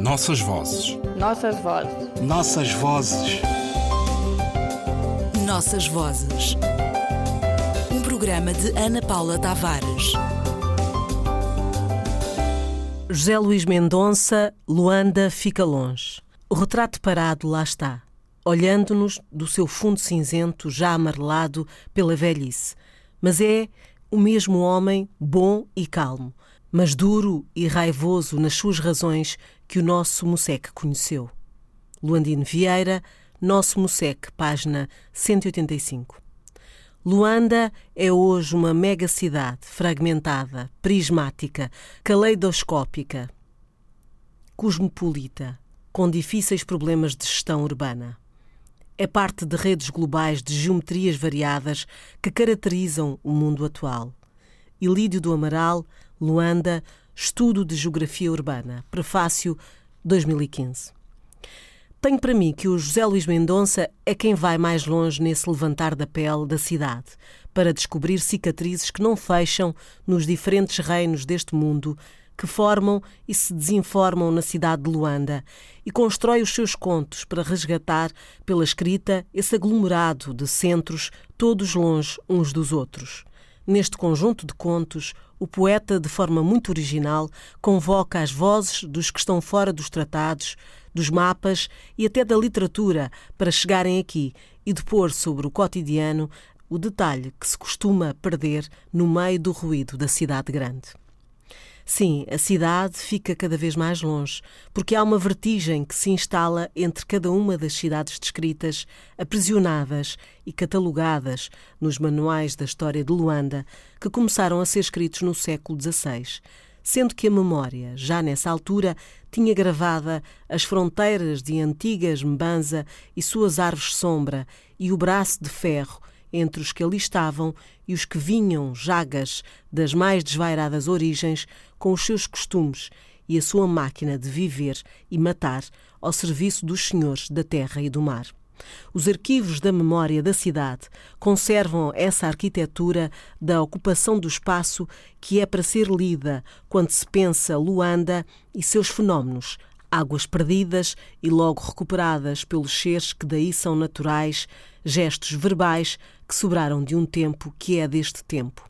Nossas vozes. Nossas vozes. Nossas vozes. Nossas vozes. Um programa de Ana Paula Tavares. José Luís Mendonça, Luanda fica longe. O retrato parado lá está, olhando-nos do seu fundo cinzento já amarelado pela velhice. Mas é o mesmo homem bom e calmo, mas duro e raivoso nas suas razões que o nosso Moseque conheceu. Luandino Vieira, Nosso Moseque, página 185. Luanda é hoje uma mega cidade fragmentada, prismática, caleidoscópica, cosmopolita, com difíceis problemas de gestão urbana. É parte de redes globais de geometrias variadas que caracterizam o mundo atual. Ilídio do Amaral, Luanda, Estudo de Geografia Urbana, Prefácio 2015. Tenho para mim que o José Luís Mendonça é quem vai mais longe nesse levantar da pele da cidade, para descobrir cicatrizes que não fecham nos diferentes reinos deste mundo que formam e se desinformam na cidade de Luanda e constrói os seus contos para resgatar pela escrita esse aglomerado de centros todos longe uns dos outros. Neste conjunto de contos, o poeta, de forma muito original, convoca as vozes dos que estão fora dos tratados, dos mapas e até da literatura para chegarem aqui e depor sobre o cotidiano o detalhe que se costuma perder no meio do ruído da cidade grande. Sim, a cidade fica cada vez mais longe, porque há uma vertigem que se instala entre cada uma das cidades descritas, aprisionadas e catalogadas nos manuais da história de Luanda, que começaram a ser escritos no século XVI, sendo que a memória, já nessa altura, tinha gravada as fronteiras de antigas Mbanza e suas árvores sombra e o braço de ferro entre os que ali estavam e os que vinham, jagas, das mais desvairadas origens, com os seus costumes e a sua máquina de viver e matar ao serviço dos senhores da terra e do mar. Os arquivos da memória da cidade conservam essa arquitetura da ocupação do espaço que é para ser lida quando se pensa Luanda e seus fenómenos, águas perdidas e logo recuperadas pelos seres que daí são naturais, gestos verbais que sobraram de um tempo que é deste tempo.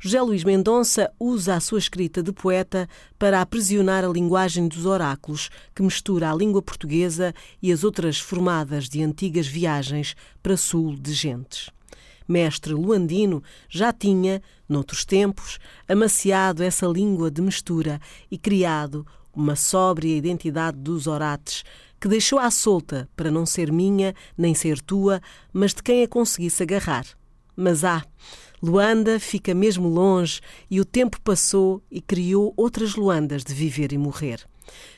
José Luís Mendonça usa a sua escrita de poeta para aprisionar a linguagem dos oráculos, que mistura a língua portuguesa e as outras formadas de antigas viagens para sul de gentes. Mestre Luandino já tinha, noutros tempos, amaciado essa língua de mistura e criado uma sóbria identidade dos orates, que deixou à solta para não ser minha nem ser tua, mas de quem a conseguisse agarrar. Mas há. Ah, Luanda fica mesmo longe e o tempo passou e criou outras Luandas de viver e morrer.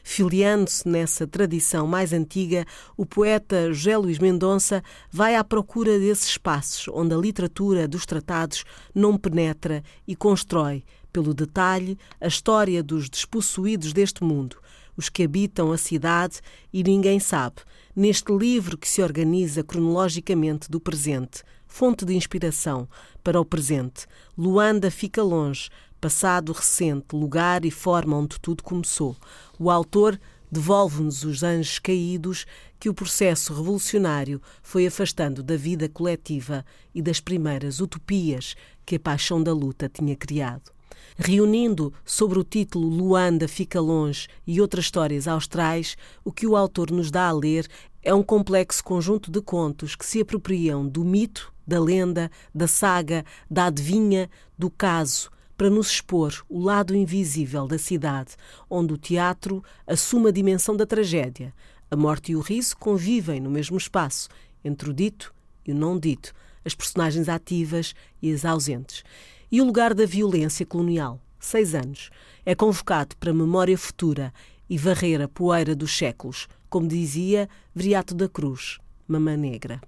Filiando-se nessa tradição mais antiga, o poeta José Luís Mendonça vai à procura desses espaços onde a literatura dos tratados não penetra e constrói, pelo detalhe, a história dos despossuídos deste mundo, os que habitam a cidade e ninguém sabe, neste livro que se organiza cronologicamente do presente, fonte de inspiração para o presente. Luanda fica longe, passado recente, lugar e forma onde tudo começou. O autor devolve-nos os anjos caídos que o processo revolucionário foi afastando da vida coletiva e das primeiras utopias que a paixão da luta tinha criado reunindo sobre o título Luanda fica longe e outras histórias austrais, o que o autor nos dá a ler é um complexo conjunto de contos que se apropriam do mito, da lenda, da saga, da adivinha, do caso, para nos expor o lado invisível da cidade, onde o teatro assume a dimensão da tragédia. A morte e o riso convivem no mesmo espaço, entre o dito e o não dito, as personagens ativas e as ausentes e o lugar da violência colonial, seis anos, é convocado para memória futura e varrer a poeira dos séculos, como dizia Vriato da Cruz, Mamã Negra.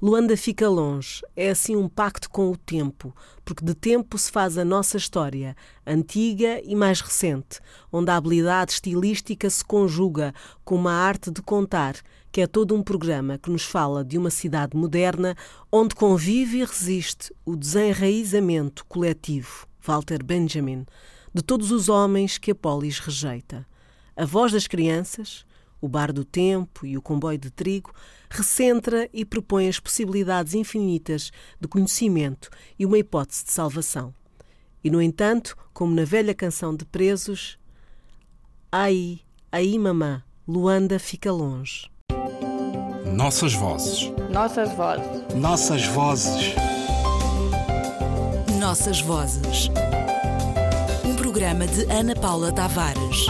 Luanda fica longe, é assim um pacto com o tempo, porque de tempo se faz a nossa história, antiga e mais recente, onde a habilidade estilística se conjuga com uma arte de contar, que é todo um programa que nos fala de uma cidade moderna onde convive e resiste o desenraizamento coletivo, Walter Benjamin, de todos os homens que a polis rejeita. A voz das crianças, o bar do tempo e o comboio de trigo, recentra e propõe as possibilidades infinitas de conhecimento e uma hipótese de salvação. E, no entanto, como na velha canção de Presos, aí, aí, mamã, Luanda fica longe. Nossas vozes. Nossas vozes. Nossas vozes. Nossas vozes. Um programa de Ana Paula Tavares.